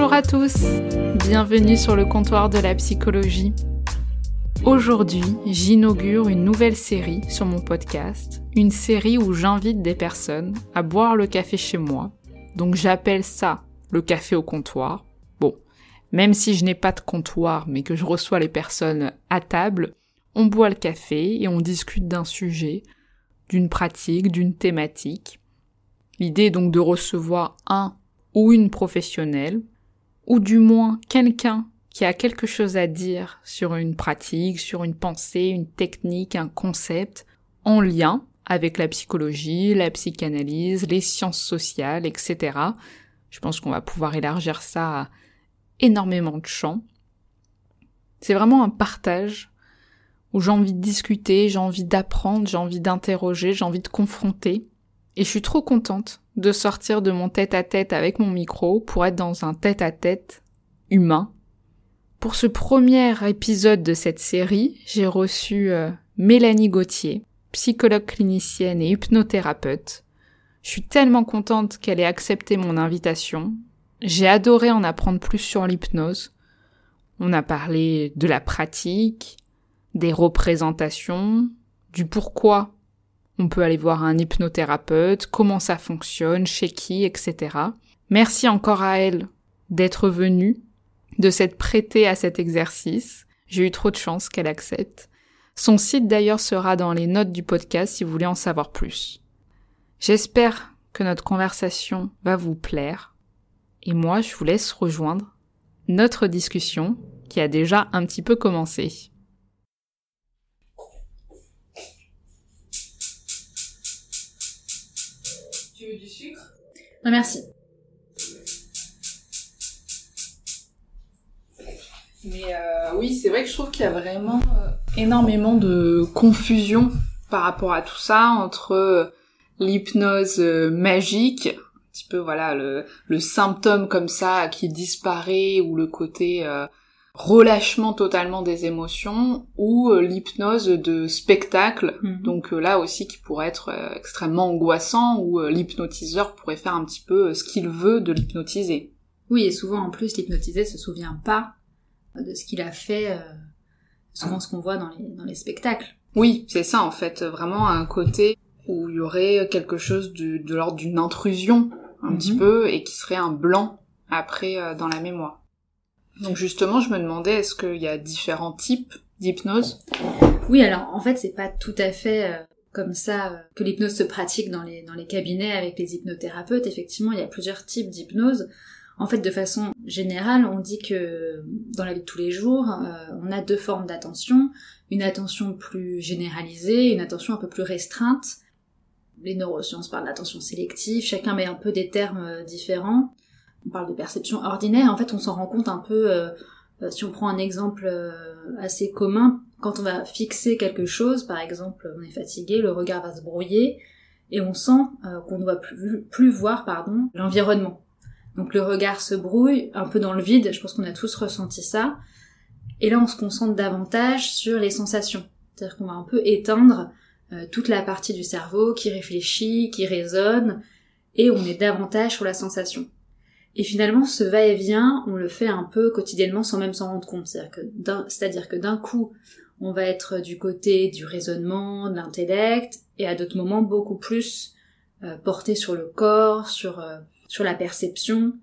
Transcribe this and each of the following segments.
Bonjour à tous, bienvenue sur le comptoir de la psychologie. Aujourd'hui, j'inaugure une nouvelle série sur mon podcast, une série où j'invite des personnes à boire le café chez moi. Donc j'appelle ça le café au comptoir. Bon, même si je n'ai pas de comptoir mais que je reçois les personnes à table, on boit le café et on discute d'un sujet, d'une pratique, d'une thématique. L'idée est donc de recevoir un ou une professionnelle, ou du moins quelqu'un qui a quelque chose à dire sur une pratique, sur une pensée, une technique, un concept, en lien avec la psychologie, la psychanalyse, les sciences sociales, etc. Je pense qu'on va pouvoir élargir ça à énormément de champs. C'est vraiment un partage où j'ai envie de discuter, j'ai envie d'apprendre, j'ai envie d'interroger, j'ai envie de confronter. Et je suis trop contente de sortir de mon tête-à-tête avec mon micro pour être dans un tête-à-tête humain. Pour ce premier épisode de cette série, j'ai reçu euh, Mélanie Gauthier, psychologue clinicienne et hypnothérapeute. Je suis tellement contente qu'elle ait accepté mon invitation. J'ai adoré en apprendre plus sur l'hypnose. On a parlé de la pratique, des représentations, du pourquoi on peut aller voir un hypnothérapeute, comment ça fonctionne, chez qui, etc. Merci encore à elle d'être venue, de s'être prêtée à cet exercice. J'ai eu trop de chance qu'elle accepte. Son site d'ailleurs sera dans les notes du podcast si vous voulez en savoir plus. J'espère que notre conversation va vous plaire. Et moi, je vous laisse rejoindre notre discussion qui a déjà un petit peu commencé. Non, merci. Mais euh, oui, c'est vrai que je trouve qu'il y a vraiment euh, énormément de confusion par rapport à tout ça entre euh, l'hypnose magique, un petit peu voilà le symptôme comme ça qui disparaît ou le côté relâchement totalement des émotions ou euh, l'hypnose de spectacle, Mhm. donc euh, là aussi qui pourrait être euh, extrêmement angoissant où l'hypnotiseur pourrait faire un petit peu ce qu'il veut de l'hypnotiser. Oui, et souvent en plus, l'hypnotisé se souvient pas de ce qu'il a fait, euh, souvent ce qu'on voit dans les, dans les spectacles. Oui, c'est ça en fait, vraiment un côté où il y aurait quelque chose de, de l'ordre d'une intrusion un Mhm. petit peu et qui serait un blanc après euh, dans la mémoire. Donc justement, je me demandais est-ce qu'il y a différents types d'hypnose? Oui, alors en fait, c'est pas tout à fait euh, comme ça euh, que l'hypnose se pratique dans les, cabinets avec les hypnothérapeutes. Effectivement, il y a plusieurs types d'hypnose. En fait, de façon générale, on dit que dans la vie de tous les jours, euh, on a deux formes d'attention. Une attention plus généralisée, une attention un peu plus restreinte. Les neurosciences parlent d'attention sélective, chacun met un peu des termes différents. On parle de perception ordinaire, en fait on s'en rend compte un peu, euh, euh, si on prend un exemple euh, assez commun, quand on va fixer quelque chose, par exemple on est fatigué, le regard va se brouiller, et on sent euh, qu'on ne va plus, plus voir pardon l'environnement. Donc le regard se brouille un peu dans le vide, je pense qu'on a tous ressenti ça, et là on se concentre davantage sur les sensations. C'est-à-dire qu'on va un peu éteindre euh, toute la partie du cerveau qui réfléchit, qui raisonne, et on est davantage sur la sensation. Et finalement, ce va-et-vient, on le fait un peu quotidiennement sans même s'en rendre compte. C'est-à-dire que d'un- coup, on va être du côté du raisonnement, de l'intellect, et à d'autres moments beaucoup plus euh, porté sur le corps, sur, euh, sur la perception.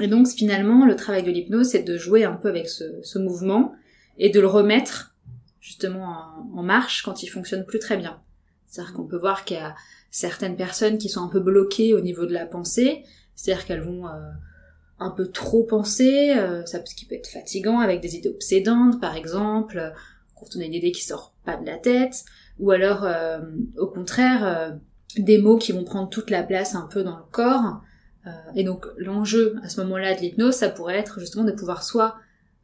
Et donc finalement, le travail de l'hypnose, c'est de jouer un peu avec ce, ce mouvement et de le remettre justement en, en marche quand il fonctionne plus très bien. C'est-à-dire qu'on peut voir qu'il y a certaines personnes qui sont un peu bloquées au niveau de la pensée, c'est-à-dire qu'elles vont euh, un peu trop penser, ça ce qui peut être fatigant avec des idées obsédantes par exemple, quand on a une idée qui sort pas de la tête, ou alors au contraire des mots qui vont prendre toute la place un peu dans le corps. et donc l'enjeu à ce moment-là de l'hypnose, ça pourrait être justement de pouvoir soit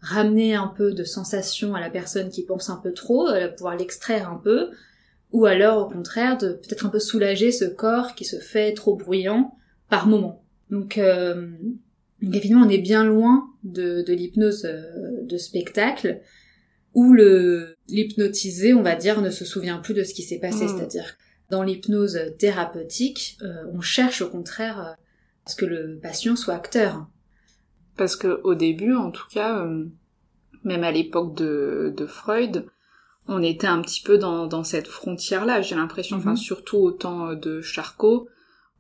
ramener un peu de sensation à la personne qui pense un peu trop, pouvoir l'extraire un peu, ou alors au contraire de peut-être un peu soulager ce corps qui se fait trop bruyant par moment. Donc, euh, évidemment on est bien loin de, de l'hypnose euh, de spectacle où le l'hypnotisé, on va dire, ne se souvient plus de ce qui s'est passé. Mmh. C'est-à-dire dans l'hypnose thérapeutique, euh, on cherche au contraire à ce que le patient soit acteur. Parce que au début, en tout cas, même à l'époque de, de Freud, on était un petit peu dans, dans cette frontière-là, j'ai l'impression, enfin mhm. surtout au temps euh, de Charcot,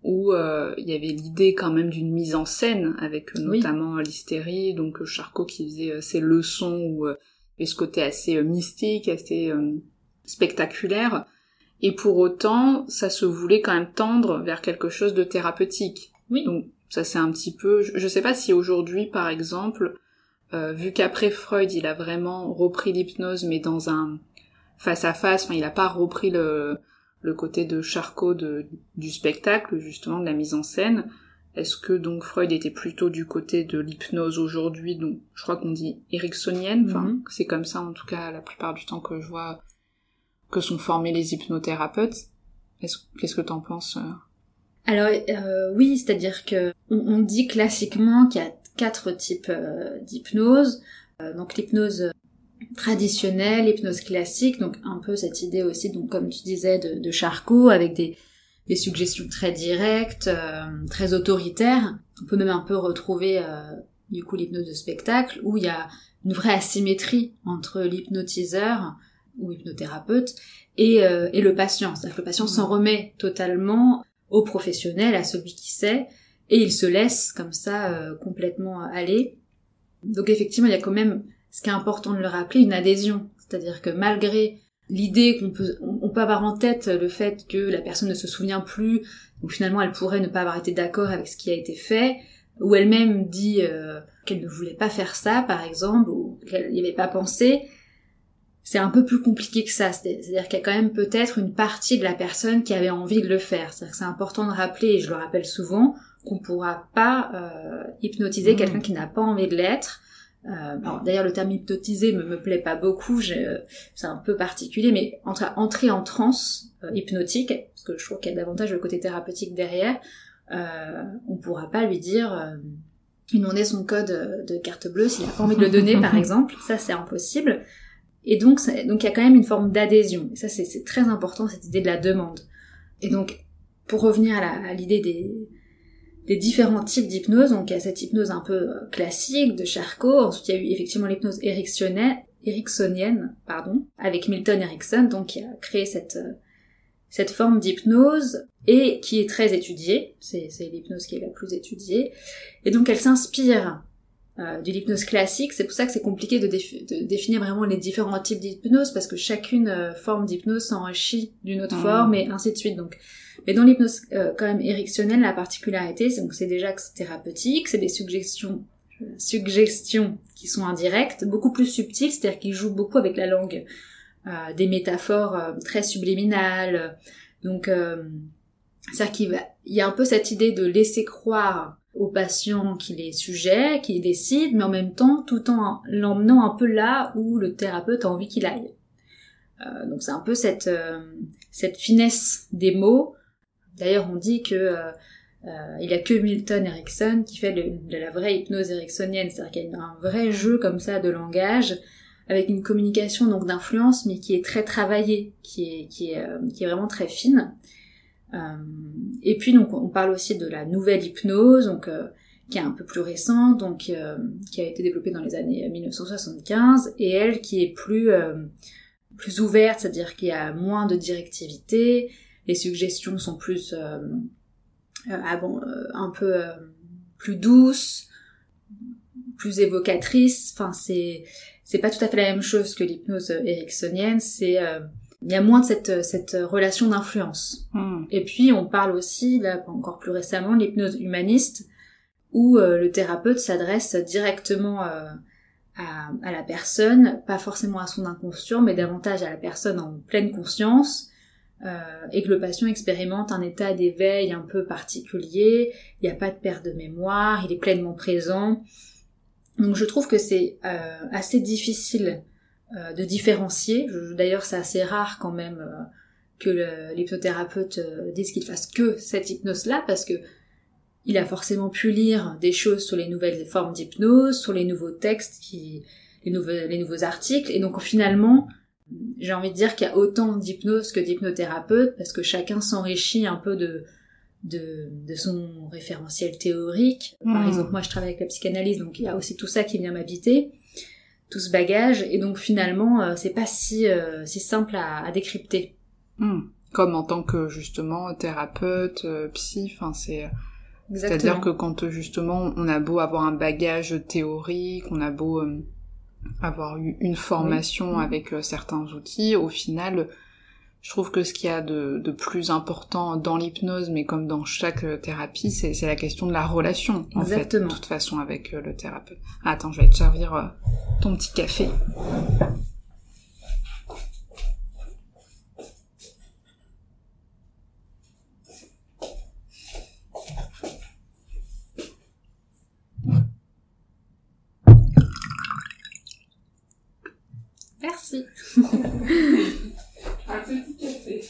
où euh, il y avait l'idée quand même d'une mise en scène, avec euh, notamment l'hystérie, donc Charcot qui faisait ses leçons, où et ce côté assez mystique, assez spectaculaire, et pour autant, ça se voulait quand même tendre vers quelque chose de thérapeutique. Oui. Donc ça c'est un petit peu, je, je sais pas si aujourd'hui par exemple, vu qu'après Freud il a vraiment repris l'hypnose mais dans un face à face. Enfin, il a pas repris le, le côté de Charcot de, du spectacle, justement, de la mise en scène. Est-ce que donc Freud était plutôt du côté de l'hypnose aujourd'hui, donc je crois qu'on dit ericksonienne, enfin mhm. c'est comme ça en tout cas la plupart du temps que je vois que sont formés les hypnothérapeutes. Qu'est-ce que t'en penses euh? Alors euh, oui, c'est-à-dire que on, dit classiquement qu'il y a quatre types euh, d'hypnose. donc l'hypnose traditionnelle, hypnose classique, donc un peu cette idée aussi, donc comme tu disais, de, de Charcot, avec des, des suggestions très directes, euh, très autoritaires. On peut même un peu retrouver euh, du coup l'hypnose de spectacle, où il y a une vraie asymétrie entre l'hypnotiseur ou hypnothérapeute et, euh, et le patient. C'est-à-dire que le patient s'en remet totalement au professionnel, à celui qui sait, et il se laisse comme ça complètement aller. Donc effectivement, il y a quand même ce qui est important de le rappeler, une adhésion. C'est-à-dire que malgré l'idée qu'on peut, on peut avoir en tête le fait que la personne ne se souvient plus, ou finalement elle pourrait ne pas avoir été d'accord avec ce qui a été fait, ou elle-même dit euh, qu'elle ne voulait pas faire ça, par exemple, ou qu'elle n'y avait pas pensé, c'est un peu plus compliqué que ça. C'est-à-dire qu'il y a quand même peut-être une partie de la personne qui avait envie de le faire. C'est-à-dire que c'est important de rappeler, et je le rappelle souvent, qu'on ne pourra pas euh, hypnotiser mmh. quelqu'un qui n'a pas envie de l'être, euh, d'ailleurs, le terme hypnotisé me, me plaît pas beaucoup, c'est un peu particulier, mais entre entrer en transe euh, hypnotique, parce que je trouve qu'il y a davantage le côté thérapeutique derrière, euh, on pourra pas lui dire euh, demander son code de carte bleue s'il a pas envie de le donner, par exemple. Ça, c'est impossible. Et donc, donc il y a quand même une forme d'adhésion. Ça, c'est très important cette idée de la demande. Et donc, pour revenir à l'idée des des différents types d'hypnose. Donc il y a cette hypnose un peu euh, classique de Charcot. Ensuite il y a eu effectivement l'hypnose ericksonienne, avec Milton Erickson, donc qui a créé cette euh, cette forme d'hypnose et qui est très étudiée. C'est l'hypnose qui est la plus étudiée. Et donc elle s'inspire euh, de l'hypnose classique. C'est pour ça que c'est compliqué de, de, définir vraiment les différents types d'hypnose parce que chacune euh, forme d'hypnose s'enrichit d'une autre mmh. forme et ainsi de suite. Donc mais dans l'hypnose euh, quand même ericksonienne, la particularité, c'est donc c'est déjà que c'est thérapeutique, c'est des suggestions suggestions qui sont indirectes, beaucoup plus subtiles, c'est-à-dire qu'ils jouent beaucoup avec la langue, euh, des métaphores euh, très subliminales. Donc, euh, c'est-à-dire qu'il y a un peu cette idée de laisser croire au patient qu'il est sujet, qu'il décide, mais en même temps, tout en l'emmenant un peu là où le thérapeute a envie qu'il aille. Euh, donc c'est un peu cette, cette finesse des mots D'ailleurs, on dit que euh, euh, il y a que Milton Erickson qui fait de la vraie hypnose ericksonienne, c'est-à-dire qu'il y a un vrai jeu comme ça de langage avec une communication donc d'influence, mais qui est très travaillée, qui est qui est euh, qui est vraiment très fine. Et puis donc on parle aussi de la nouvelle hypnose, donc qui est un peu plus récente, donc qui a été développée dans les années 1975, et elle qui est plus plus ouverte, c'est-à-dire qu'il y a moins de directivité, les suggestions sont plus euh, euh, ah bon, euh, un peu plus douces, plus évocatrices. Enfin, c'est c'est pas tout à fait la même chose que l'hypnose ericksonienne. C'est il y a moins de cette, cette relation d'influence. Hmm. Et puis on parle aussi, là encore plus récemment, l'hypnose humaniste, où le thérapeute s'adresse directement à, à, la personne, pas forcément à son inconscient, mais davantage à la personne en pleine conscience, euh, et que le patient expérimente un état d'éveil un peu particulier, il n'y a pas de perte de mémoire, il est pleinement présent. Donc je trouve que c'est euh, assez difficile euh, de différencier. D'ailleurs c'est assez rare quand même que l'hypnothérapeute dise qu'il fasse que cette hypnose-là, parce que il a forcément pu lire des choses sur les nouvelles formes d'hypnose, sur les nouveaux textes, qui, les, nouveaux, les nouveaux articles, et donc finalement, j'ai envie de dire qu'il y a autant d'hypnose que d'hypnothérapeute parce que chacun s'enrichit un peu de, de, de, son référentiel théorique. Par hmm. exemple, moi je travaille avec la psychanalyse, donc il y a aussi tout ça qui vient m'habiter, tout ce bagage, et donc finalement euh, c'est pas si, euh, si simple à, à décrypter. Hmm. Comme en tant que justement thérapeute, euh, psy, enfin c'est... C'est-à-dire que quand justement on a beau avoir un bagage théorique, on a beau avoir eu une formation avec euh, certains outils, au final, je trouve que ce qu'il y a de, de, plus important dans l'hypnose, mais comme dans chaque euh, thérapie, c'est la question de la relation, en fait, de toute façon, avec euh, le thérapeute. attends, je vais te servir ton petit café. Merci. Un petit café.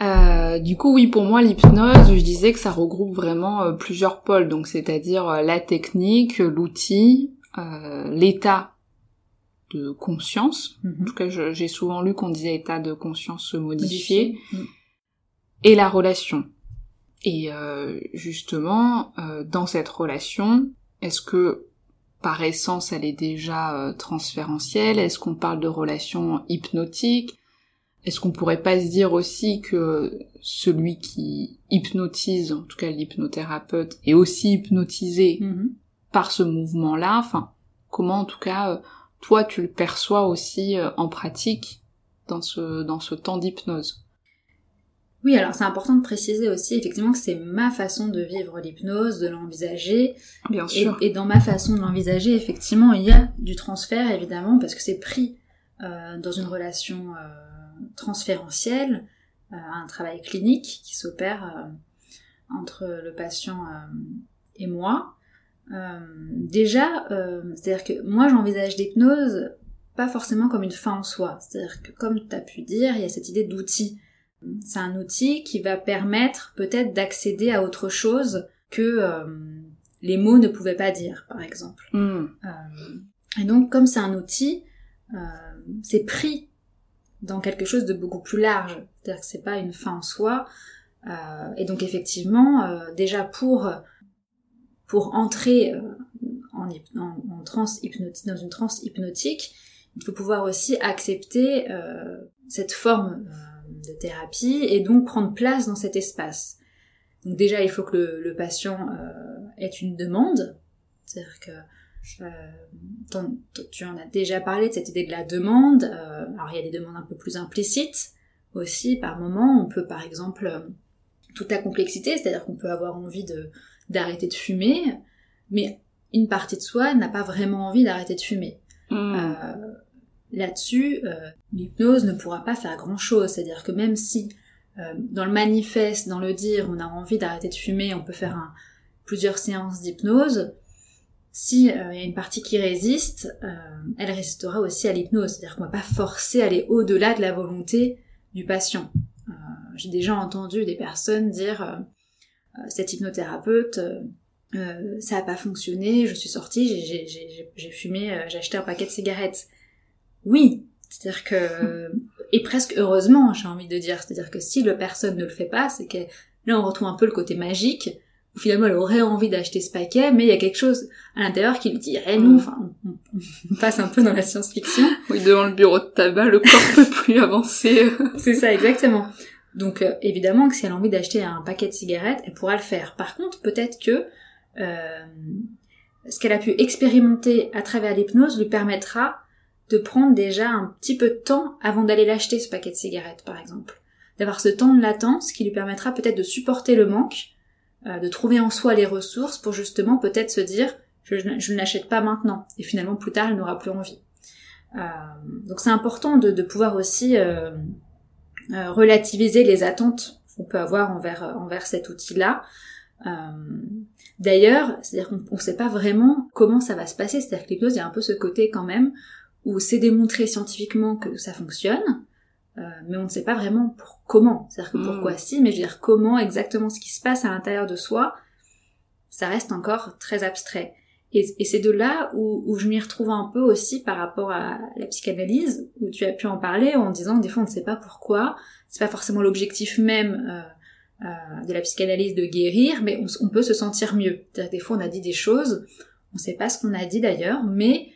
Euh, du coup, oui, pour moi, l'hypnose, je disais que ça regroupe vraiment euh, plusieurs pôles, donc c'est-à-dire euh, la technique, l'outil, l'état de conscience. Mhm. En tout cas, j'ai souvent lu qu'on disait état de conscience modifié, et la relation. Et justement, dans cette relation, est-ce que par essence elle est déjà euh, transférentielle. Est-ce qu'on parle de relations hypnotiques? Est-ce qu'on pourrait pas se dire aussi que celui qui hypnotise, en tout cas l'hypnothérapeute, est aussi hypnotisé mm-hmm. par ce mouvement-là? Enfin, comment en tout cas euh, toi tu le perçois aussi euh, en pratique dans ce dans ce temps d'hypnose? Oui, alors c'est important de préciser aussi effectivement que c'est ma façon de vivre l'hypnose, de l'envisager. Bien sûr. Et, dans ma façon de l'envisager, effectivement, il y a du transfert évidemment parce que c'est pris euh, dans une relation euh, transférentielle, euh, un travail clinique qui s'opère euh, entre le patient euh, et moi. déjà, c'est-à-dire que moi j'envisage l'hypnose pas forcément comme une fin en soi. C'est-à-dire que comme tu as pu dire, il y a cette idée d'outil c'est un outil qui va permettre peut-être d'accéder à autre chose que euh, les mots ne pouvaient pas dire, par exemple. Hmm. Euh, et donc, comme c'est un outil, euh, c'est pris dans quelque chose de beaucoup plus large. C'est-à-dire que c'est pas une fin en soi. et donc, effectivement, déjà pour pour entrer en, en, trans hypnotique, dans une transe hypnotique, il faut pouvoir aussi accepter cette forme de thérapie et donc prendre place dans cet espace. Donc déjà, il faut que le, patient euh, ait une demande, c'est-à-dire que euh, tu en as déjà parlé de cette idée de la demande. Euh, alors il y a des demandes un peu plus implicites aussi par moment. On peut par exemple euh, toute la complexité, c'est-à-dire qu'on peut avoir envie de d'arrêter de fumer, mais une partie de soi n'a pas vraiment envie d'arrêter de fumer. Mmh. Là-dessus, euh, l'hypnose ne pourra pas faire grand-chose. C'est-à-dire que même si euh, dans le manifeste, dans le dire, on a envie d'arrêter de fumer, on peut faire plusieurs séances d'hypnose. Si euh, il y a une partie qui résiste, elle résistera aussi à l'hypnose. C'est-à-dire qu'on va pas forcer à aller au-delà de la volonté du patient. J'ai déjà entendu des personnes dire cette hypnothérapeute, ça a pas fonctionné, je suis sortie, j'ai fumé, j'ai acheté un paquet de cigarettes. Oui, c'est-à-dire que et presque heureusement, j'ai envie de dire, c'est-à-dire que si le personne ne le fait pas, c'est que là on retrouve un peu le côté magique où finalement elle aurait envie d'acheter ce paquet, mais il y a quelque chose à l'intérieur qui lui dirait non. Enfin, on, passe un peu dans la science-fiction. Oui, devant le bureau de tabac, le corps peut plus avancer. c'est ça, exactement. Donc euh, évidemment que si elle a envie d'acheter un paquet de cigarettes, elle pourra le faire. Par contre, peut-être que euh, ce qu'elle a pu expérimenter à travers l'hypnose lui permettra de prendre déjà un petit peu de temps avant d'aller l'acheter ce paquet de cigarettes par exemple. D'avoir ce temps de latence qui lui permettra peut-être de supporter le manque de trouver en soi les ressources pour justement peut-être se dire je, ne l'achète pas maintenant et finalement plus tard elle n'aura plus envie. donc c'est important de, pouvoir aussi relativiser les attentes qu'on peut avoir envers, envers cet outil-là. D'ailleurs, c'est-à-dire qu'on ne sait pas vraiment comment ça va se passer, c'est-à-dire que l'hypnose, il y a un peu ce côté quand même où c'est démontré scientifiquement que ça fonctionne, euh, mais on ne sait pas vraiment pour comment. C'est-à-dire que hmm. pourquoi si, mais je veux dire comment exactement ce qui se passe à l'intérieur de soi, ça reste encore très abstrait. Et, c'est de là où, je m'y retrouve un peu aussi par rapport à la psychanalyse, où tu as pu en parler en disant des fois on ne sait pas pourquoi, c'est pas forcément l'objectif même euh, euh, de la psychanalyse de guérir, mais on, on peut se sentir mieux. Des fois on a dit des choses, on ne sait pas ce qu'on a dit d'ailleurs, mais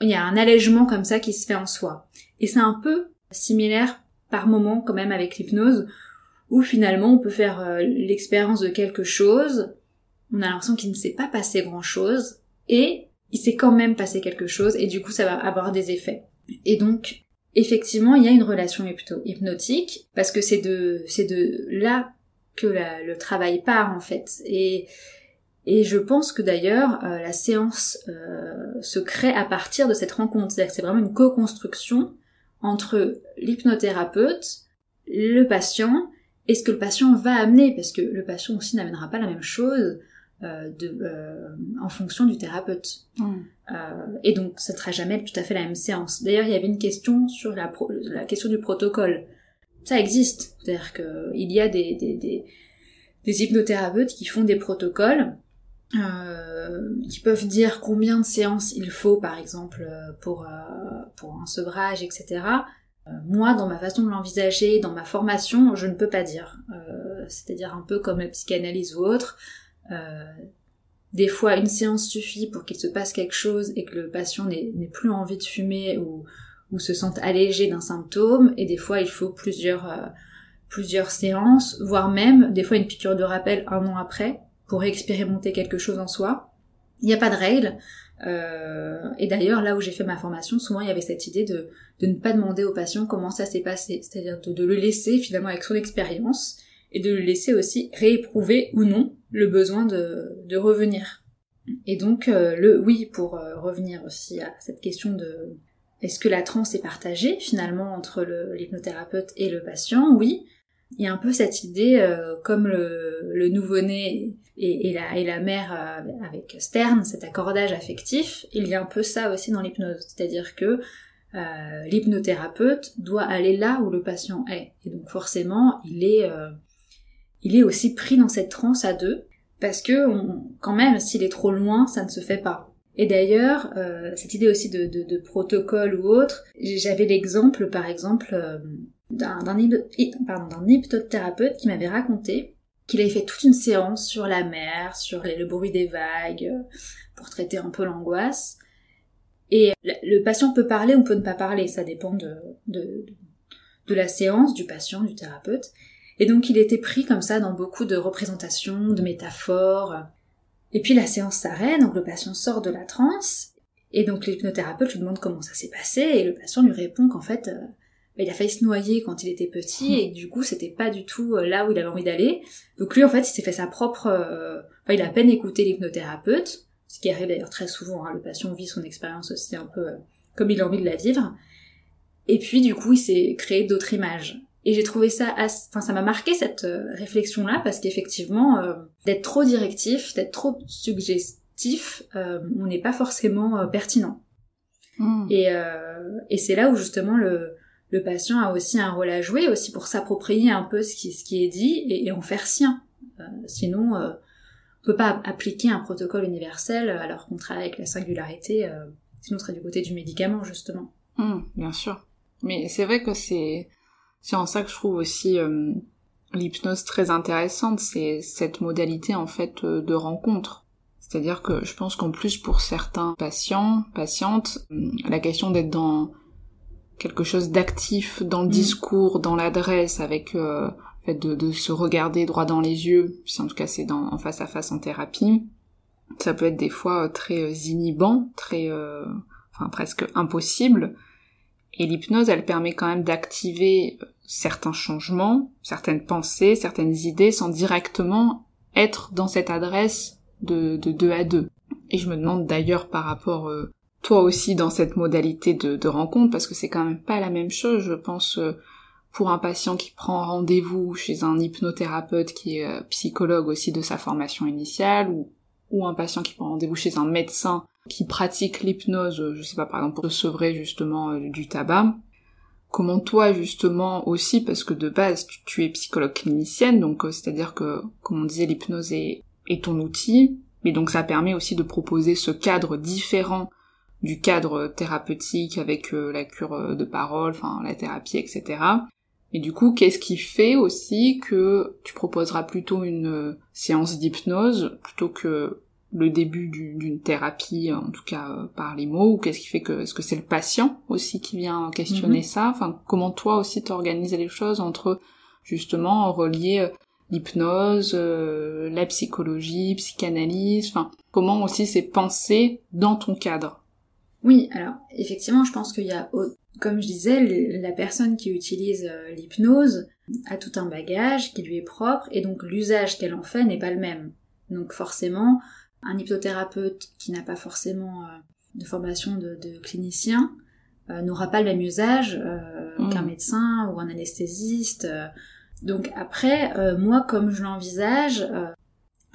il y a un allègement comme ça qui se fait en soi. Et c'est un peu similaire par moment quand même avec l'hypnose, où finalement on peut faire euh, l'expérience de quelque chose, on a l'impression qu'il ne s'est pas passé grand chose, et il s'est quand même passé quelque chose, et du coup ça va avoir des effets. Et donc, effectivement, il y a une relation hypnotique, parce que c'est de, c'est de là que le travail part en fait. Et et je pense que d'ailleurs, euh, la séance euh, se crée à partir de cette rencontre. C'est-à-dire que c'est vraiment une co-construction entre l'hypnothérapeute, le patient, et ce que le patient va amener, parce que le patient aussi n'amènera pas la même chose euh, de, en fonction du thérapeute. Mmh. et donc, ça ne sera jamais tout à fait la même séance. D'ailleurs, il y avait une question sur la, la question du protocole. Ça existe. C'est-à-dire qu'il y a des, des, des, des hypnothérapeutes qui font des protocoles euh, qui peuvent dire combien de séances il faut, par exemple, euh, pour, euh, pour un sevrage, etc. moi, dans ma façon de l'envisager, dans ma formation, je ne peux pas dire. C'est-à-dire un peu comme la psychanalyse ou autre. des fois, une séance suffit pour qu'il se passe quelque chose et que le patient n'ait plus envie de fumer ou, ou se sente allégé d'un symptôme. Et des fois, il faut plusieurs, plusieurs séances, voire même des fois une piqûre de rappel un an après pour expérimenter quelque chose en soi. Il n'y a pas de règles. Euh, et d'ailleurs, là où j'ai fait ma formation, souvent il y avait cette idée de, ne pas demander au patient comment ça s'est passé, c'est-à-dire de, le laisser finalement avec son expérience et de le laisser aussi rééprouver ou non le besoin de, de revenir. Et donc, euh, le oui, pour euh, revenir aussi à cette question de est-ce que la transe est partagée finalement entre l'hypnothérapeute et le patient? Oui. Il y a un peu cette idée, comme le, nouveau-né et, la, mère euh, avec Stern, cet accordage affectif, il y a un peu ça aussi dans l'hypnose. C'est-à-dire que euh, l'hypnothérapeute doit aller là où le patient est. Et donc forcément, il est, euh, il est aussi pris dans cette transe à deux, parce que quand même, s'il est trop loin, ça ne se fait pas. Et d'ailleurs, cette idée aussi de, protocole ou autre, j'avais l'exemple, par exemple, d'un hypnothérapeute qui m'avait raconté qu'il avait fait toute une séance sur la mer, sur le bruit des vagues, euh, pour traiter un peu l'angoisse. Et le patient peut parler ou peut ne pas parler, ça dépend de, de, de la séance, du patient, du thérapeute. Et donc il était pris comme ça dans beaucoup de représentations, de métaphores. Et puis la séance s'arrête, donc le patient sort de la transe, et donc l'hypnothérapeute lui demande comment ça s'est passé, et le patient lui répond qu'en fait, euh, il a failli se noyer quand il était petit et du coup c'était pas du tout euh, là où il avait envie d'aller. Donc lui en fait il s'est fait sa propre, euh, enfin il a à peine écouté l'hypnothérapeute, ce qui arrive d'ailleurs très souvent. Hein. le patient vit son expérience aussi un peu euh, comme il a envie de la vivre. Et puis du coup il s'est créé d'autres images. Et j'ai trouvé ça, enfin ça m'a marqué cette réflexion là parce qu'effectivement d'être trop directif, d'être trop suggestif, on n'est pas forcément pertinent. Hmm. Et, et c'est là où justement le le patient a aussi un rôle à jouer, aussi pour s'approprier un peu ce qui, est dit et, en faire sien. Euh, sinon, euh, on peut pas appliquer un protocole universel alors qu'on travaille avec la singularité, euh, sinon on serait du côté du médicament, justement. Mmh, bien sûr. Mais c'est vrai que c'est c'est en ça que je trouve aussi euh, l'hypnose très intéressante, c'est cette modalité en fait de rencontre. C'est-à-dire que je pense qu'en plus pour certains patients, patientes, la question d'être dans quelque chose d'actif dans le mm. discours, dans l'adresse, avec euh, fait de, de, se regarder droit dans les yeux, si en tout cas c'est dans en face à face en thérapie. Ça peut être des fois euh, très euh, inhibant, très, euh, enfin presque impossible. Et l'hypnose, elle permet quand même d'activer certains changements, certaines pensées, certaines idées, sans directement être dans cette adresse de, de deux à deux. Et je me demande d'ailleurs par rapport euh, toi aussi dans cette modalité de, rencontre, parce que c'est quand même pas la même chose, je pense, euh, pour un patient qui prend rendez-vous chez un hypnothérapeute qui est euh, psychologue aussi de sa formation initiale, ou, ou un patient qui prend rendez-vous chez un médecin qui pratique l'hypnose, je sais pas, par exemple pour se sevrer justement du tabac. Comment toi justement aussi, parce que de base tu, es psychologue clinicienne, donc c'est-à-dire que, comme on disait, l'hypnose est ton outil, mais donc ça permet aussi de proposer ce cadre différent du cadre thérapeutique avec euh, la cure euh, de parole, enfin la thérapie, etc. Et du coup, qu'est-ce qui fait aussi que tu proposeras plutôt une euh, séance d'hypnose plutôt que le début d'une thérapie, en tout cas par les mots, ou qu'est-ce qui fait que est-ce que c'est le patient aussi qui vient questionner mhm. ça? Enfin, comment toi aussi t'organises les choses entre justement relier l'hypnose, la psychologie, psychanalyse, enfin comment aussi c'est pensé dans ton cadre? Oui, alors effectivement, je pense qu'il y a, comme je disais, la personne qui utilise euh, l'hypnose a tout un bagage qui lui est propre et donc l'usage qu'elle en fait n'est pas le même. Donc forcément, un hypnothérapeute qui n'a pas forcément euh, de formation de, clinicien euh, n'aura pas le même usage mmh. qu'un médecin ou un anesthésiste. Donc après, moi comme je l'envisage,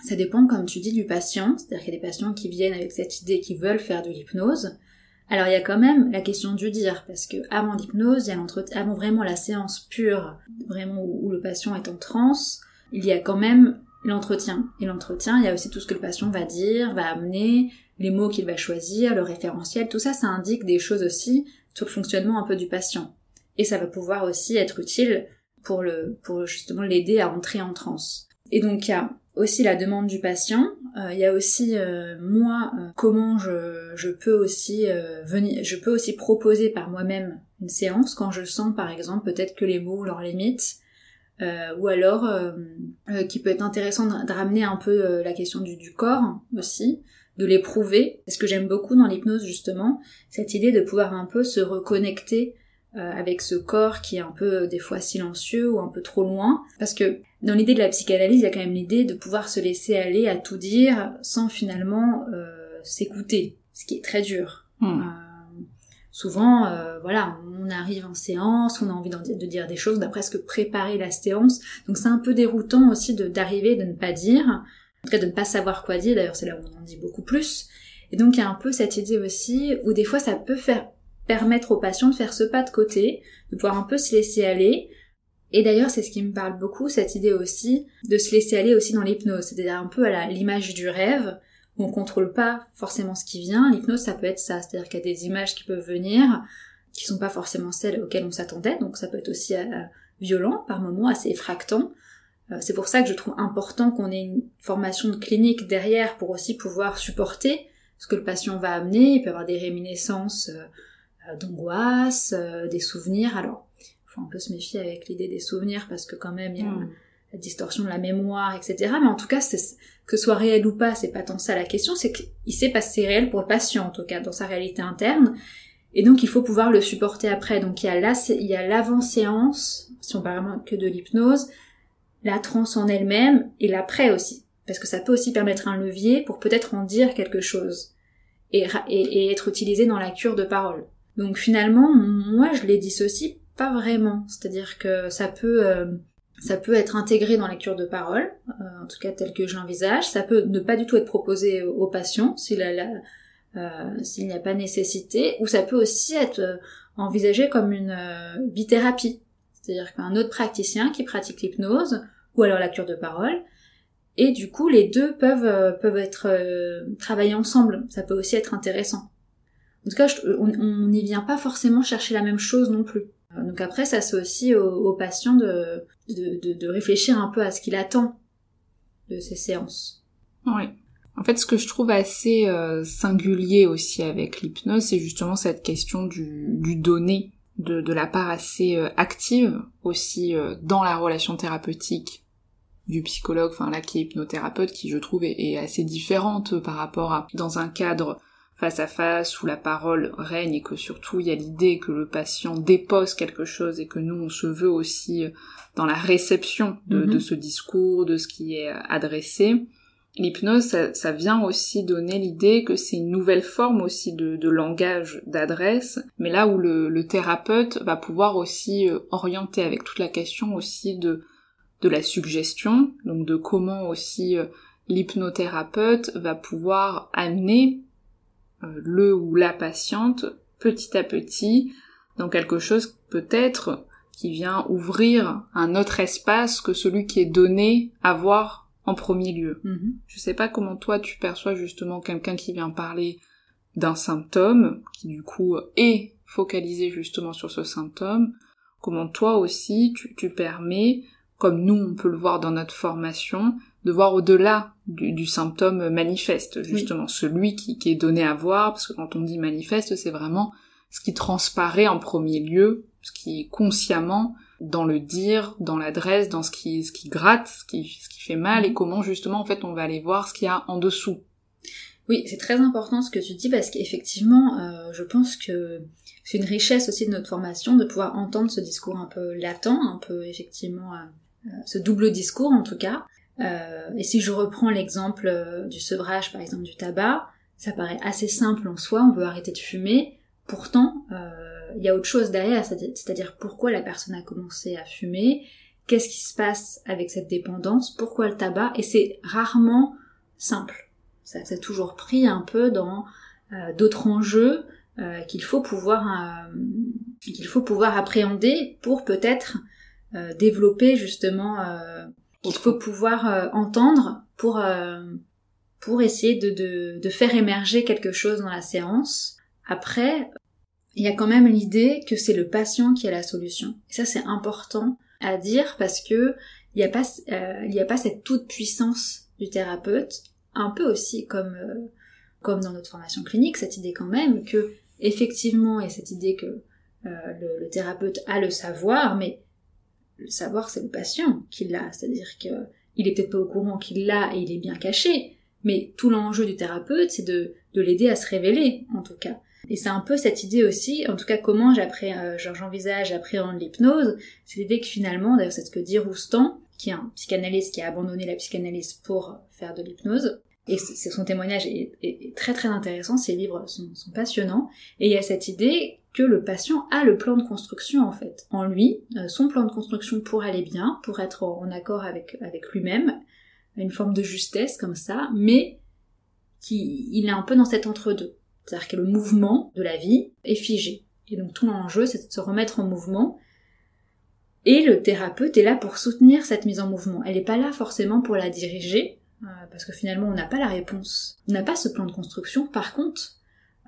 ça dépend, comme tu dis, du patient. C'est-à-dire qu'il y a des patients qui viennent avec cette idée, qui veulent faire de l'hypnose. Alors il y a quand même la question du dire, parce que avant l'hypnose, il y a avant vraiment la séance pure, vraiment où, le patient est en transe, il y a quand même l'entretien. Et l'entretien, il y a aussi tout ce que le patient va dire, va amener, les mots qu'il va choisir, le référentiel, tout ça, ça indique des choses aussi sur le fonctionnement un peu du patient. Et ça va pouvoir aussi être utile pour le, pour justement l'aider à entrer en transe. Et donc il y a aussi la demande du patient. Euh, il y a aussi euh, moi euh, comment je, peux aussi venir, je peux aussi proposer par moi-même une séance quand je sens par exemple peut-être que les mots leur limitent. ou alors qui peut être intéressant de, ramener un peu la question du, du corps aussi, de l'éprouver. Ce que j'aime beaucoup dans l'hypnose justement, cette idée de pouvoir un peu se reconnecter avec ce corps qui est un peu des fois silencieux ou un peu trop loin, parce que dans l'idée de la psychanalyse, il y a quand même l'idée de pouvoir se laisser aller à tout dire sans finalement euh, s'écouter, ce qui est très dur. Hmm. Euh, souvent, euh, voilà, on arrive en séance, on a envie de dire des choses, on a presque préparé la séance, donc c'est un peu déroutant aussi d'arriver, de, ne pas dire, en tout cas de ne pas savoir quoi dire, d'ailleurs c'est là où on en dit beaucoup plus. Et donc il y a un peu cette idée aussi où des fois ça peut faire permettre aux patients de faire ce pas de côté, de pouvoir un peu se laisser aller, et d'ailleurs, c'est ce qui me parle beaucoup, cette idée aussi de se laisser aller aussi dans l'hypnose, c'est-à-dire un peu à l'image du rêve, où on contrôle pas forcément ce qui vient. L'hypnose, ça peut être ça, c'est-à-dire qu'il y a des images qui peuvent venir, qui sont pas forcément celles auxquelles on s'attendait, donc ça peut être aussi euh, violent par moments, assez effractant. Euh, c'est pour ça que je trouve important qu'on ait une formation de clinique derrière pour aussi pouvoir supporter ce que le patient va amener. Il peut avoir des réminiscences euh, d'angoisse, des souvenirs. Alors, faut un peu se méfier avec l'idée des souvenirs parce que quand même il y a hmm. la distorsion de la mémoire, etc. Mais en tout cas, que ce soit réel ou pas, c'est pas tant ça la question, c'est qu'il sait pas si c'est réel pour le patient, en tout cas, dans sa réalité interne. Et donc, il faut pouvoir le supporter après. Donc, il y a l'avant-séance, si on parle que de l'hypnose, la transe en elle-même, et l'après aussi. Parce que ça peut aussi permettre un levier pour peut-être en dire quelque chose. Et, et, et être utilisé dans la cure de parole. Donc finalement, moi je les dissocie pas vraiment. C'est-à-dire que ça peut, euh, ça peut être intégré dans la cure de parole, euh, en tout cas tel que je l'envisage. Ça peut ne pas du tout être proposé au patient s'il euh, n'y a pas nécessité, ou ça peut aussi être envisagé comme une bithérapie. C'est-à-dire qu'un autre praticien qui pratique l'hypnose, ou alors la cure de parole, et du coup les deux peuvent, peuvent être travaillés ensemble. Ça peut aussi être intéressant. En tout cas, on n'y vient pas forcément chercher la même chose non plus. Donc après, ça c'est aussi au, patient de, de, de, réfléchir un peu à ce qu'il attend de ces séances. Oui. En fait, ce que je trouve assez euh, singulier aussi avec l'hypnose, c'est justement cette question du, du donné, de, de la part assez euh, active aussi euh, dans la relation thérapeutique du psychologue, enfin là qui est hypnothérapeute, qui je trouve est, est assez différente par rapport à dans un cadre face à face où la parole règne et que surtout il y a l'idée que le patient dépose quelque chose et que nous on se veut aussi dans la réception de, de ce discours, de ce qui est adressé. L'hypnose, ça, ça, vient aussi donner l'idée que c'est une nouvelle forme aussi de, de langage d'adresse, mais là où le, le, thérapeute va pouvoir aussi euh, orienter avec toute la question aussi de, de la suggestion, donc de comment aussi euh, l'hypnothérapeute va pouvoir amener euh, le ou la patiente petit à petit dans quelque chose peut-être qui vient ouvrir un autre espace que celui qui est donné à voir en premier lieu. Mhm. Je sais pas comment toi tu perçois justement quelqu'un qui vient parler d'un symptôme, qui du coup est focalisé justement sur ce symptôme, comment toi aussi tu, tu permets, comme nous on peut le voir dans notre formation, de voir au-delà du, symptôme manifeste, justement, celui qui, qui, est donné à voir, parce que quand on dit manifeste, c'est vraiment ce qui transparaît en premier lieu, ce qui est consciemment dans le dire, dans l'adresse, dans ce qui, ce qui gratte, ce qui, ce qui fait mal, et mhm. comment justement en fait on va aller voir ce qu'il y a en dessous. Oui, c'est très important ce que tu dis parce qu'effectivement, euh, je pense que c'est une richesse aussi de notre formation de pouvoir entendre ce discours un peu latent, un peu effectivement euh, euh, ce double discours en tout cas. Et si je reprends l'exemple du sevrage par exemple du tabac, ça paraît assez simple en soi, on veut arrêter de fumer, pourtant il y a autre chose derrière, c'est-à-dire pourquoi la personne a commencé à fumer, qu'est-ce qui se passe avec cette dépendance, pourquoi le tabac, et c'est rarement simple. Ça s'est toujours pris un peu dans euh, d'autres enjeux euh, qu'il faut pouvoir euh, qu'il faut pouvoir appréhender pour peut-être développer justement qu'il faut pouvoir entendre pour pour essayer de, de, de faire émerger quelque chose dans la séance. Après, il y a quand même l'idée que c'est le patient qui a la solution. Et ça, c'est important à dire parce que il n'y a pas, euh, il y a pas cette toute puissance du thérapeute, un peu aussi comme, euh, comme dans notre formation clinique, cette idée quand même que effectivement, il y a cette idée que euh, le, le, thérapeute a le savoir, mais le savoir c'est le patient qui l'a, c'est-à-dire que il peut-être pas au courant qu'il l'a et il est bien caché, mais tout l'enjeu du thérapeute c'est de, de l'aider à se révéler en tout cas. Et c'est un peu cette idée aussi, en tout cas comment euh, j'envisage, j'appréhende l'hypnose, c'est l'idée que finalement, d'ailleurs c'est ce que dit Roustan, qui est un psychanalyste qui a abandonné la psychanalyse pour faire de l'hypnose, et son témoignage est, très très intéressant, ses livres sont, passionnants, et il y a cette idée que le patient a le plan de construction en fait, en lui, euh, son plan de construction pour aller bien, pour être en accord avec, avec lui-même, une forme de justesse comme ça, mais qui, il est un peu dans cet entre-deux. C'est-à-dire que le mouvement de la vie est figé. Et donc tout l'enjeu, c'est de se remettre en mouvement. Et le thérapeute est là pour soutenir cette mise en mouvement. Elle n'est pas là forcément pour la diriger, euh, parce que finalement on n'a pas la réponse. On n'a pas ce plan de construction. Par contre,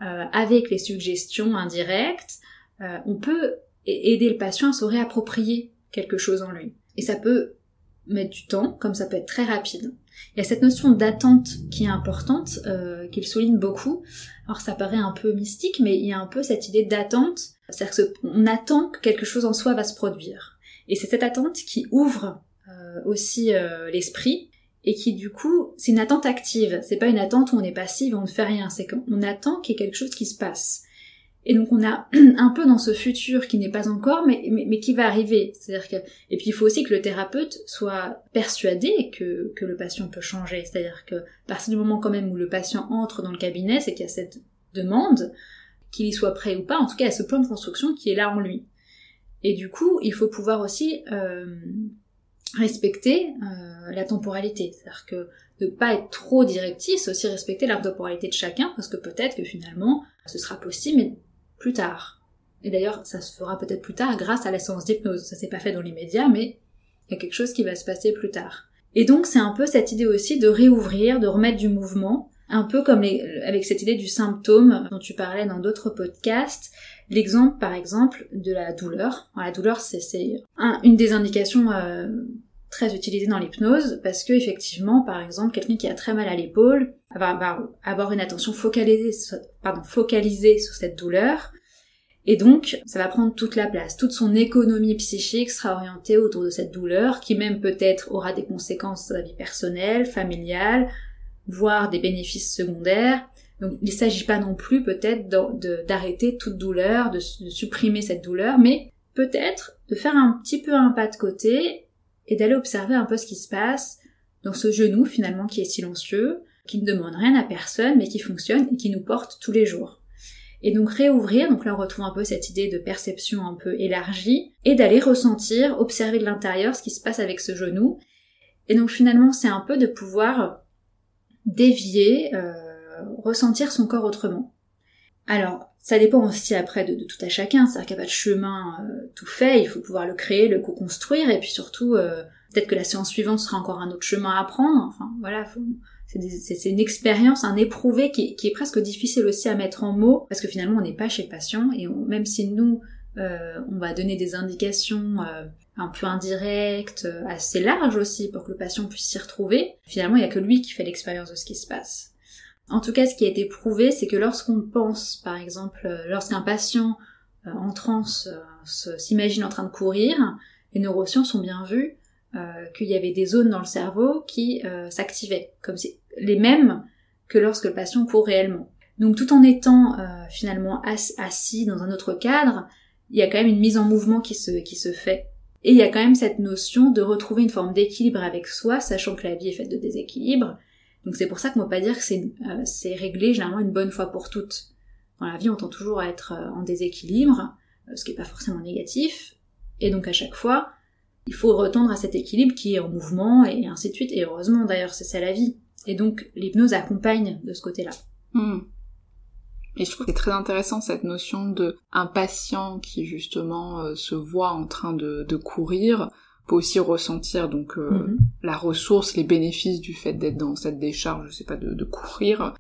euh, avec les suggestions indirectes, euh, on peut aider le patient à se réapproprier quelque chose en lui. Et ça peut mettre du temps, comme ça peut être très rapide. Il y a cette notion d'attente qui est importante, euh, qu'il souligne beaucoup. Alors ça paraît un peu mystique, mais il y a un peu cette idée d'attente, c'est-à-dire qu'on attend que quelque chose en soi va se produire. Et c'est cette attente qui ouvre euh, aussi euh, l'esprit et qui du coup, c'est une attente active. C'est pas une attente où on est passif, on ne fait rien. C'est qu'on attend qu'il y ait quelque chose qui se passe. Et donc on a un peu dans ce futur qui n'est pas encore, mais, mais, qui va arriver. C'est-à-dire que et puis il faut aussi que le thérapeute soit persuadé que, que le patient peut changer. C'est-à-dire que à partir du moment quand même où le patient entre dans le cabinet, c'est qu'il y a cette demande, qu'il y soit prêt ou pas, en tout cas il y a ce plan de construction qui est là en lui. Et du coup, il faut pouvoir aussi euh, respecter euh, la temporalité. C'est-à-dire que de pas être trop directif, c'est aussi respecter la temporalité de chacun, parce que peut-être que finalement, ce sera possible, mais plus tard. Et d'ailleurs, ça se fera peut-être plus tard grâce à la séance d'hypnose. Ça s'est pas fait dans l'immédiat, mais il y a quelque chose qui va se passer plus tard. Et donc, c'est un peu cette idée aussi de réouvrir, de remettre du mouvement, un peu comme avec cette idée du symptôme dont tu parlais dans d'autres podcasts. L'exemple, par exemple, de la douleur. la douleur, c'est une des indications euh, très utilisées dans l'hypnose parce que effectivement, par exemple, quelqu'un qui a très mal à l'épaule va, avoir une attention focalisée, pardon, focalisée sur cette douleur et donc, ça va prendre toute la place. Toute son économie psychique sera orientée autour de cette douleur, qui même peut-être aura des conséquences sur sa vie personnelle, familiale, voire des bénéfices secondaires, Donc il ne s'agit pas non plus peut-être d'arrêter toute douleur, de, supprimer cette douleur, mais peut-être de faire un petit peu un pas de côté et d'aller observer un peu ce qui se passe dans ce genou finalement qui est silencieux, qui ne demande rien à personne mais qui fonctionne et qui nous porte tous les jours. Et donc réouvrir, donc là on retrouve un peu cette idée de perception un peu élargie, et d'aller ressentir, observer de l'intérieur ce qui se passe avec ce genou. Et donc finalement c'est un peu de pouvoir dévier, euh, ressentir son corps autrement. Alors, ça dépend aussi après de, tout à chacun, c'est-à-dire qu'il n'y a pas de chemin euh, tout fait, il faut pouvoir le créer, le co-construire, et puis surtout, euh, peut-être que la séance suivante sera encore un autre chemin à prendre, enfin voilà, c'est une expérience, un éprouvé qui, est presque difficile aussi à mettre en mots, parce que finalement on n'est pas chez le patient, et même si nous, euh, on va donner des indications un peu indirectes, assez larges aussi, pour que le patient puisse s'y retrouver, finalement il n'y a que lui qui fait l'expérience de ce qui se passe. En tout cas, ce qui a été prouvé, c'est que lorsqu'on pense, par exemple, lorsqu'un patient en transe s'imagine en train de courir, les neurosciences ont bien vu euh, qu'il y avait des zones dans le cerveau qui euh, s'activaient, comme si, les mêmes que lorsque le patient court réellement. Donc tout en étant euh, finalement assis dans un autre cadre, il y a quand même une mise en mouvement qui se, qui se fait. Et il y a quand même cette notion de retrouver une forme d'équilibre avec soi, sachant que la vie est faite de déséquilibre. Donc c'est pour ça qu'on ne peut pas dire que c'est réglé généralement une bonne fois pour toutes. Dans la vie, on tend toujours à être en déséquilibre, ce qui n'est pas forcément négatif. Et donc à chaque fois, il faut retendre à cet équilibre qui est en mouvement et ainsi de suite. Et heureusement d'ailleurs, c'est ça la vie. Et donc l'hypnose accompagne de ce côté-là. Hmm. Et je trouve que c'est très intéressant cette notion de un patient qui justement euh, se voit en train de, courir peut aussi ressentir donc euh, mhm. la ressource, les bénéfices du fait d'être dans cette décharge, je sais pas, de, de courir.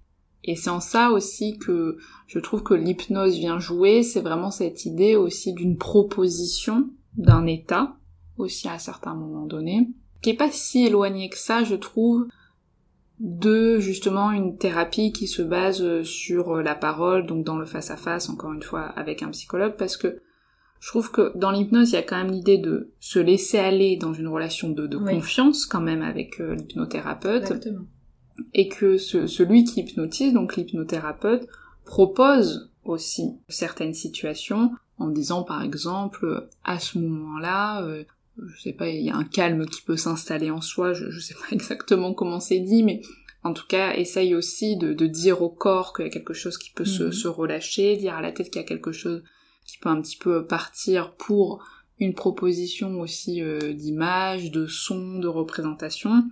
Et c'est en ça aussi que je trouve que l'hypnose vient jouer, c'est vraiment cette idée aussi d'une proposition d'un état aussi à certains moments donnés, qui est pas si éloigné que ça, je trouve, de justement une thérapie qui se base sur la parole, donc dans le face-à-face, encore une fois, avec un psychologue, parce que je trouve que dans l'hypnose, il y a quand même l'idée de se laisser aller dans une relation de, confiance quand même avec euh, l'hypnothérapeute. Exactement. Et que celui qui hypnotise, donc l'hypnothérapeute, propose aussi certaines situations en disant par exemple à ce moment-là euh, je sais pas, il y a un calme qui peut s'installer en soi, je, je sais pas exactement comment c'est dit, mais en tout cas, essaye aussi de, de dire au corps qu'il y a quelque chose qui peut se, mhm. se, relâcher, dire à la tête qu'il y a quelque chose qui peut un petit peu partir pour une proposition aussi euh, d'image, de son, de représentation.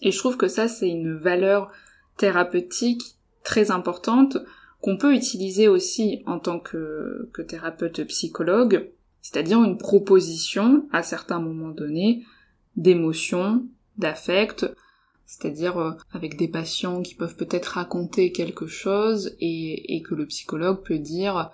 Et je trouve que ça, c'est une valeur thérapeutique très importante qu'on peut utiliser aussi en tant que, que thérapeute psychologue c'est-à-dire une proposition à certains moments donnés d'émotions, d'affects, c'est-à-dire euh, avec des patients qui peuvent peut-être raconter quelque chose et, et que le psychologue peut dire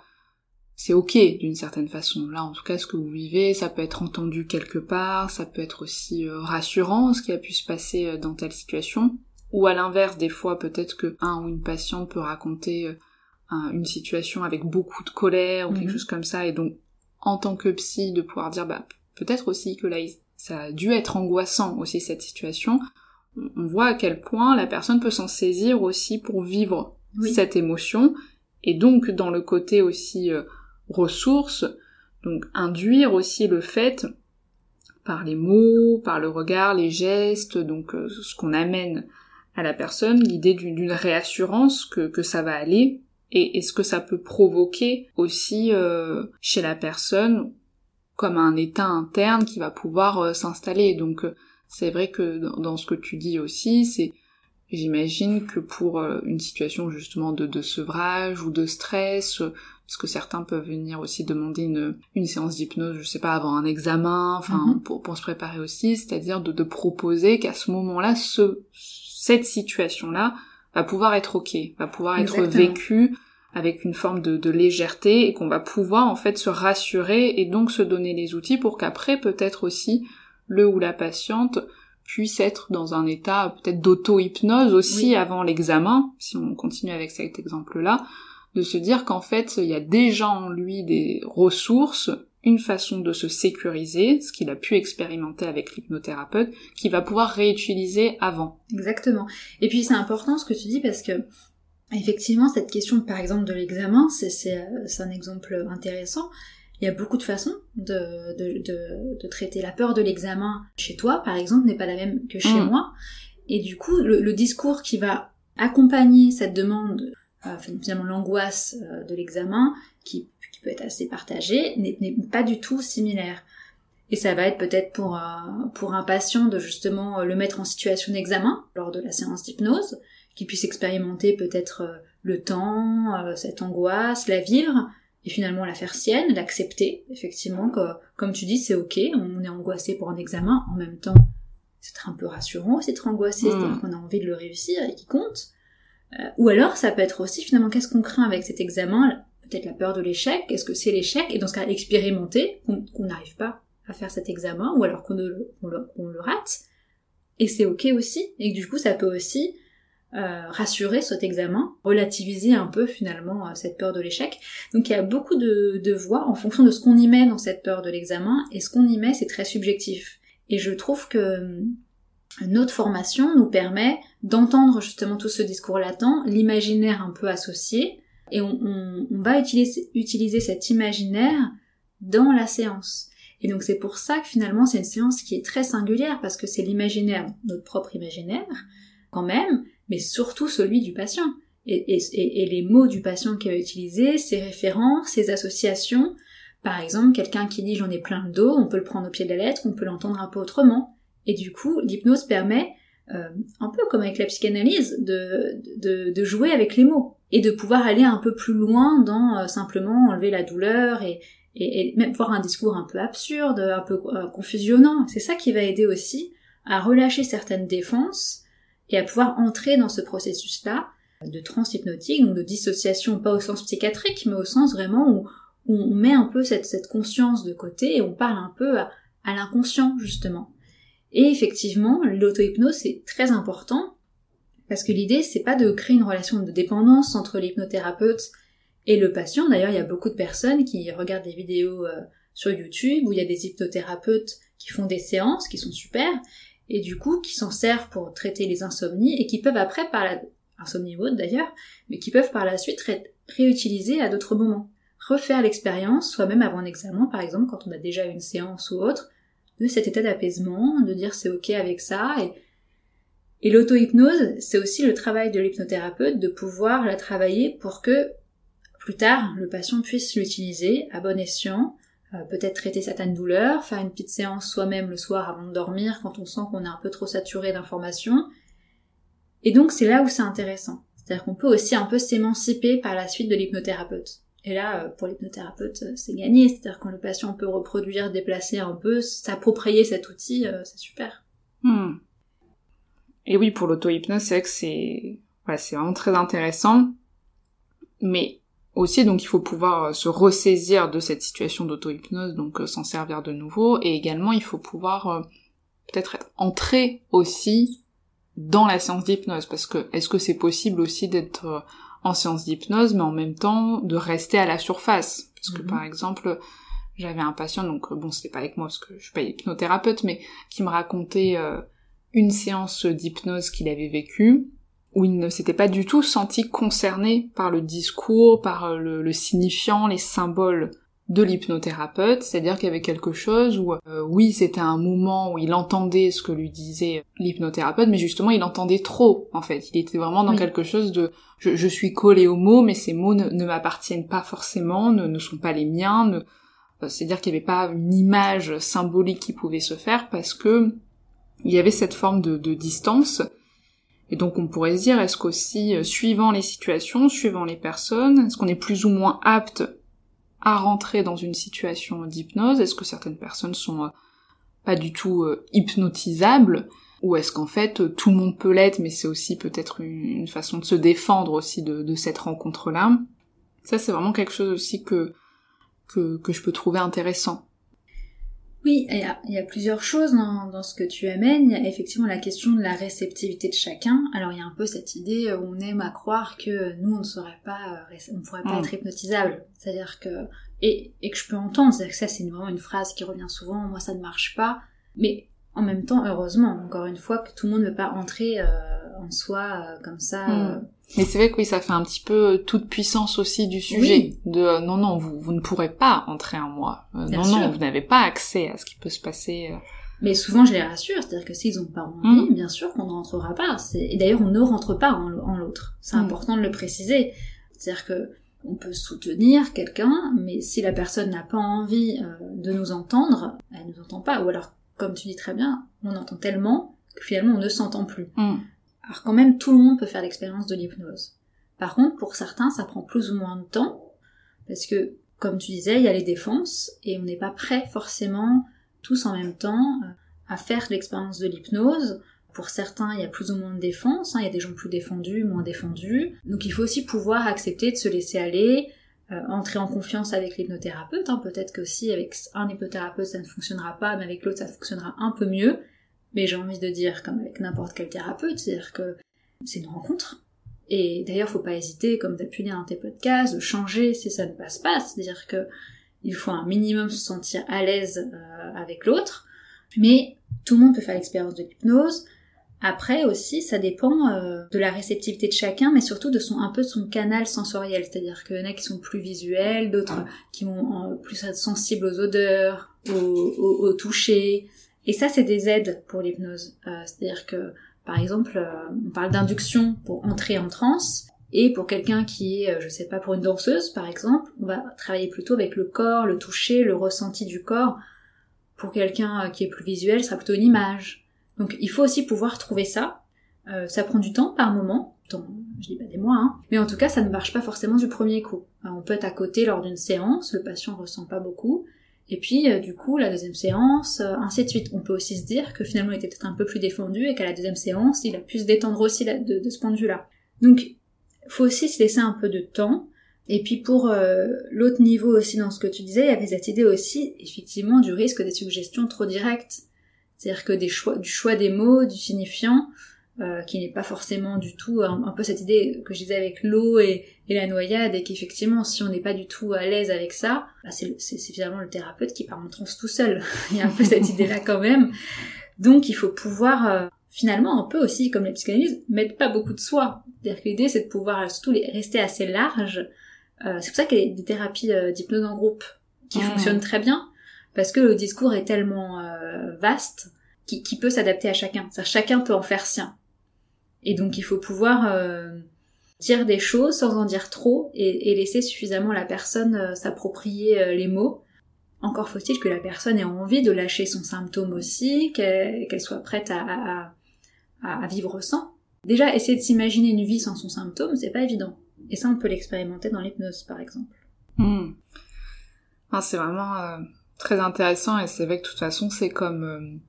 c'est ok d'une certaine façon. Là, en tout cas, ce que vous vivez, ça peut être entendu quelque part, ça peut être aussi euh, rassurant ce qui a pu se passer euh, dans telle situation. Ou à l'inverse, des fois, peut-être que un ou une patiente peut raconter une situation avec beaucoup de colère ou quelque mhm. chose comme ça, et donc en tant que psy de pouvoir dire bah peut-être aussi que là ça a dû être angoissant aussi cette situation, on voit à quel point la personne peut s'en saisir aussi pour vivre cette émotion et donc dans le côté aussi euh, ressources, donc induire aussi le fait par les mots, par le regard, les gestes, donc euh, ce qu'on amène à la personne, l'idée d'une réassurance que, ça va aller, et, est ce que ça peut provoquer aussi euh, chez la personne comme un état interne qui va pouvoir euh, s'installer. Donc c'est vrai que dans, ce que tu dis aussi, c'est j'imagine que pour une situation justement de, sevrage ou de stress, parce que certains peuvent venir aussi demander une, une séance d'hypnose, je sais pas, avant un examen, enfin mm-hmm. pour, pour se préparer aussi, c'est-à-dire de, de proposer qu'à ce moment-là, ce, cette situation-là va pouvoir être ok, va pouvoir être vécu avec une forme de, de légèreté et qu'on va pouvoir en fait se rassurer et donc se donner les outils pour qu'après peut-être aussi le ou la patiente puisse être dans un état peut-être d'auto-hypnose aussi avant l'examen, si on continue avec cet exemple-là, de se dire qu'en fait il y a déjà en lui des ressources une façon de se sécuriser, ce qu'il a pu expérimenter avec l'hypnothérapeute, qu'il va pouvoir réutiliser avant. Exactement. Et puis c'est important ce que tu dis parce que Effectivement, cette question, par exemple, de l'examen, c'est un exemple intéressant. Il y a beaucoup de façons de, de, de, de traiter la peur de l'examen chez toi, par exemple, n'est pas la même que chez mm. moi. Et du coup, le, discours qui va accompagner cette demande, euh, finalement l'angoisse euh, de l'examen, qui, qui, peut être assez partagée, n'est pas du tout similaire. Et ça va être peut-être pour, euh, pour un patient de justement le mettre en situation d'examen lors de la séance d'hypnose, qu'il puisse expérimenter peut-être le temps, cette angoisse, la vivre, et finalement la faire sienne, l'accepter, effectivement, que, comme tu dis, c'est ok, on est angoissé pour un examen, en même temps, c'est un peu rassurant aussi d'être angoissé, hmm. c'est-à-dire qu'on a envie de le réussir et qu'il compte. Euh, ou alors, ça peut être aussi, finalement, qu'est-ce qu'on craint avec cet examen? Peut-être la peur de l'échec, est-ce que c'est l'échec? Et dans ce cas, expérimenter qu'on n'arrive pas à faire cet examen, ou alors qu'on le, rate. Et c'est ok aussi, et du coup, ça peut aussi euh, rassurer cet examen, relativiser un peu finalement euh, cette peur de l'échec. Donc il y a beaucoup de, de voies en fonction de ce qu'on y met dans cette peur de l'examen, et ce qu'on y met c'est très subjectif. Et je trouve que euh, notre formation nous permet d'entendre justement tout ce discours latent, l'imaginaire un peu associé, et on, va utiliser, cet imaginaire dans la séance. Et donc c'est pour ça que finalement c'est une séance qui est très singulière parce que c'est l'imaginaire, notre propre imaginaire, quand même, mais surtout celui du patient. Et, et, et les mots du patient qu'il va utiliser, ses références, ses associations. Par exemple, quelqu'un qui dit j'en ai plein le dos, on peut le prendre au pied de la lettre, on peut l'entendre un peu autrement. Et du coup, l'hypnose permet, euh, un peu comme avec la psychanalyse, de, de, de, jouer avec les mots et de pouvoir aller un peu plus loin dans euh, simplement enlever la douleur et, et, même voir un discours un peu absurde, un peu euh, confusionnant. C'est ça qui va aider aussi à relâcher certaines défenses et à pouvoir entrer dans ce processus-là de transhypnotique, donc de dissociation, pas au sens psychiatrique, mais au sens vraiment où, on met un peu cette, cette, conscience de côté et on parle un peu à, l'inconscient, justement. Et effectivement, l'auto-hypnose, c'est très important, parce que l'idée, c'est pas de créer une relation de dépendance entre l'hypnothérapeute et le patient. D'ailleurs, il y a beaucoup de personnes qui regardent des vidéos euh, sur YouTube où il y a des hypnothérapeutes qui font des séances qui sont super et du coup qui s'en servent pour traiter les insomnies et qui peuvent après par la insomnie ou autre d'ailleurs, mais qui peuvent par la suite réutiliser à d'autres moments. Refaire l'expérience, soit même avant un examen par exemple, quand on a déjà une séance ou autre, de cet état d'apaisement, de dire c'est ok avec ça et l'auto-hypnose, c'est aussi le travail de l'hypnothérapeute de pouvoir la travailler pour que plus tard le patient puisse l'utiliser à bon escient euh, peut-être traiter certaines douleurs, faire une petite séance soi-même le soir avant de dormir quand on sent qu'on est un peu trop saturé d'informations. Et donc c'est là où c'est intéressant. C'est-à-dire qu'on peut aussi un peu s'émanciper par la suite de l'hypnothérapeute. Et là, euh, pour l'hypnothérapeute, euh, c'est gagné. C'est-à-dire quand le patient peut reproduire, déplacer un peu, s'approprier cet outil, c'est super. Hmm. Et oui, pour l'auto-hypnose, c'est que c'est vraiment très intéressant. Mais aussi, donc il faut pouvoir euh, se ressaisir de cette situation d'auto-hypnose, donc euh, s'en servir de nouveau, et également il faut pouvoir euh, peut-être être entré aussi dans la séance d'hypnose, parce que est-ce que c'est possible aussi d'être en séance d'hypnose, mais en même temps de rester à la surface Parce que mhm. par exemple, j'avais un patient, donc bon c'était pas avec moi parce que je suis pas hypnothérapeute, mais qui me racontait une séance d'hypnose qu'il avait vécue, où il ne s'était pas du tout senti concerné par le discours, par le, signifiant, les symboles de l'hypnothérapeute, c'est-à-dire qu'il y avait quelque chose où, euh, oui, c'était un moment où il entendait ce que lui disait l'hypnothérapeute, mais justement, il entendait trop, en fait. Il était vraiment dans quelque chose de, je, suis collé aux mots, mais ces mots ne, m'appartiennent pas forcément, ne, ne, sont pas les miens, euh, c'est-à-dire qu'il n'y avait pas une image symbolique qui pouvait se faire parce que il y avait cette forme de, de distance et donc on pourrait se dire, est-ce qu'aussi, euh, suivant les situations, suivant les personnes, est-ce qu'on est plus ou moins apte à rentrer dans une situation d'hypnose? Est-ce que certaines personnes sont euh, pas du tout euh, hypnotisables? Ou est-ce qu'en fait tout le monde peut l'être, mais c'est aussi peut-être une, façon de se défendre aussi de, cette rencontre-là? Ça c'est vraiment quelque chose aussi que, que je peux trouver intéressant. Oui, il y, a, il y a, plusieurs choses dans, dans, ce que tu amènes. Il y a effectivement la question de la réceptivité de chacun. Alors il y a un peu cette idée où on aime à croire que nous on ne serait pas, on ne pourrait pas mm. être hypnotisable. C'est-à-dire que et, et, que je peux entendre, c'est-à-dire que ça c'est vraiment une phrase qui revient souvent. Moi ça ne marche pas, mais en même temps heureusement, encore une fois, que tout le monde ne veut pas entrer euh, en soi euh, comme ça. Mm. Euh, Mais c'est vrai que oui, ça fait un petit peu toute puissance aussi du sujet. De euh, non, non, vous, vous ne pourrez pas entrer en moi. Euh, non, non, vous n'avez pas accès à ce qui peut se passer. Mais souvent, je les rassure, c'est-à-dire que s'ils n'ont pas envie, mm. bien sûr qu'on ne rentrera pas. Et d'ailleurs, on ne rentre pas en, l'autre. C'est mm. important de le préciser. C'est-à-dire que on peut soutenir quelqu'un, mais si la personne n'a pas envie euh, de nous entendre, elle ne nous entend pas. Ou alors, comme tu dis très bien, on entend tellement que finalement on ne s'entend plus. Mm. Alors quand même, tout le monde peut faire l'expérience de l'hypnose. Par contre, pour certains, ça prend plus ou moins de temps, parce que, comme tu disais, il y a les défenses, et on n'est pas prêt forcément tous en même temps euh, à faire l'expérience de l'hypnose. Pour certains, il y a plus ou moins de défense, hein. il y a des gens plus défendus, moins défendus. Donc il faut aussi pouvoir accepter de se laisser aller, euh, entrer en confiance avec l'hypnothérapeute. Hein. Peut-être que si avec un hypnothérapeute ça ne fonctionnera pas, mais avec l'autre ça fonctionnera un peu mieux. Mais j'ai envie de dire, comme avec n'importe quel thérapeute, c'est-à-dire que c'est une rencontre. Et d'ailleurs, faut pas hésiter, comme pu dire dans tes podcasts, de changer si ça ne passe pas. C'est-à-dire que il faut un minimum se sentir à l'aise euh, avec l'autre, mais tout le monde peut faire l'expérience de l'hypnose. Après aussi, ça dépend euh, de la réceptivité de chacun, mais surtout de son un peu de son canal sensoriel. C'est-à-dire qu'il y en a qui sont plus visuels, d'autres qui vont euh, plus être sensibles aux odeurs, au, toucher. Et ça, c'est des aides pour l'hypnose. C'est-à-dire que, par exemple, on parle d'induction pour entrer en transe. Et pour quelqu'un qui est, euh, je sais pas, pour une danseuse par exemple, on va travailler plutôt avec le corps, le toucher, le ressenti du corps. Pour quelqu'un euh, qui est plus visuel, ça sera plutôt une image. Donc il faut aussi pouvoir trouver ça. Euh, ça prend du temps par moment, temps, je dis pas des mois, hein. mais en tout cas ça ne marche pas forcément du premier coup. on peut être à côté lors d'une séance, le patient ressent pas beaucoup, et puis du coup la deuxième séance, ainsi de suite. On peut aussi se dire que finalement il était peut-être un peu plus défendu et qu'à la deuxième séance il a pu se détendre aussi de, de ce point de vue-là. Donc faut aussi se laisser un peu de temps. Et puis pour euh, l'autre niveau aussi dans ce que tu disais, il y avait cette idée aussi effectivement du risque des suggestions trop directes. C'est-à-dire que des choix, du choix des mots, du signifiant, euh, qui n'est pas forcément du tout un, peu cette idée que je disais avec l'eau et, la noyade, et qu'effectivement si on n'est pas du tout à l'aise avec ça, bah c'est finalement le thérapeute qui part en transe tout seul. il y a un peu cette idée-là quand même. Donc il faut pouvoir euh, finalement, on peut aussi, comme les psychanalyses, mettre pas beaucoup de soi. C'est-à-dire que l'idée, c'est de pouvoir surtout rester assez large. Euh, c'est pour ça qu'il y a des thérapies euh, d'hypnose en groupe qui fonctionnent très bien, parce que le discours est tellement euh, vaste qu'il peut s'adapter à chacun. C'est-à-dire chacun peut en faire sien. Et donc il faut pouvoir dire des choses sans en dire trop et, laisser suffisamment la personne s'approprier les mots. Encore faut-il que la personne ait envie de lâcher son symptôme aussi, qu'elle soit prête à, vivre sans. Déjà, essayer de s'imaginer une vie sans son symptôme, c'est pas évident. Et ça, on peut l'expérimenter dans l'hypnose, par exemple. Ah, c'est vraiment euh, très intéressant et c'est vrai que de toute façon, c'est comme, euh,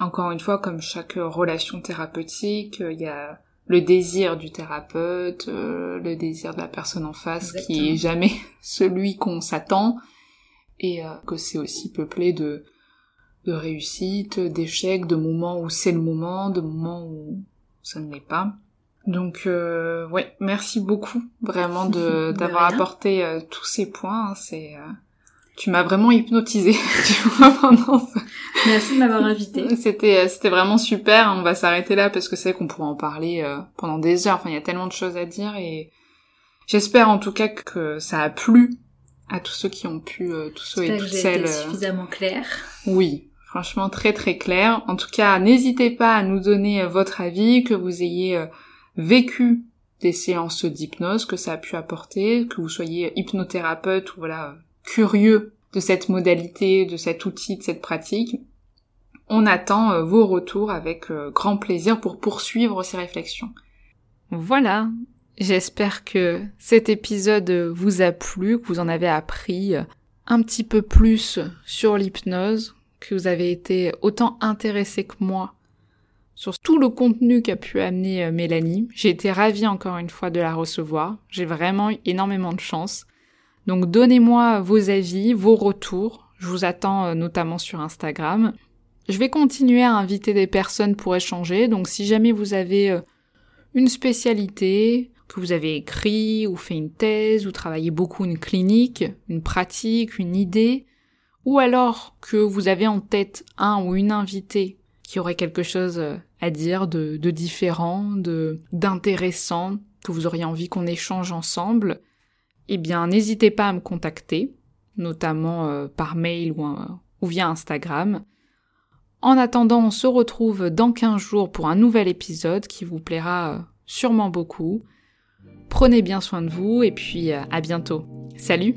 encore une fois, comme chaque relation thérapeutique, euh, il y a le désir du thérapeute, le désir de la personne en face qui est jamais celui qu'on s'attend et que c'est aussi peuplé de de réussite, d'échecs, de moments où c'est le moment, de moments où ça ne l'est pas. Donc euh, ouais, merci beaucoup vraiment de d'avoir apporté euh, tous ces points. Hein, c'est euh, tu m'as vraiment hypnotisé tu vois pendant ça. Merci de m'avoir invité. C'était euh, c'était vraiment super. On va s'arrêter là parce que c'est qu'on pourrait en parler pendant des heures. Enfin, il y a tellement de choses à dire et j'espère en tout cas que ça a plu à tous ceux qui ont pu, tous ceux et toutes celles. suffisamment clair. Oui, Franchement, très très clair. En tout cas, n'hésitez pas à nous donner euh, votre avis, que vous ayez euh, vécu des séances d'hypnose, que ça a pu apporter, que vous soyez hypnothérapeute ou voilà, curieux de cette modalité, de cet outil, de cette pratique. On attend euh, vos retours avec grand plaisir pour poursuivre ces réflexions. Voilà, j'espère que cet épisode vous a plu, que vous en avez appris un petit peu plus sur l'hypnose, que vous avez été autant intéressé que moi sur tout le contenu qu'a pu amener euh, Mélanie. J'ai été ravie encore une fois de la recevoir. J'ai vraiment eu énormément de chance. Donc donnez-moi vos avis, vos retours. Je vous attends euh, notamment sur Instagram. Je vais continuer à inviter des personnes pour échanger. Donc si jamais vous avez euh, une spécialité, que vous avez écrit ou fait une thèse ou travaillé beaucoup une clinique, une pratique, une idée, ou alors que vous avez en tête un ou une invitée qui aurait quelque chose euh, à dire de, différent, de d'intéressant, que vous auriez envie qu'on échange ensemble, eh bien n'hésitez pas à me contacter, notamment euh, par mail ou, via Instagram. En attendant, on se retrouve dans 15 jours pour un nouvel épisode qui vous plaira euh, sûrement beaucoup. Prenez bien soin de vous et puis euh, à bientôt. Salut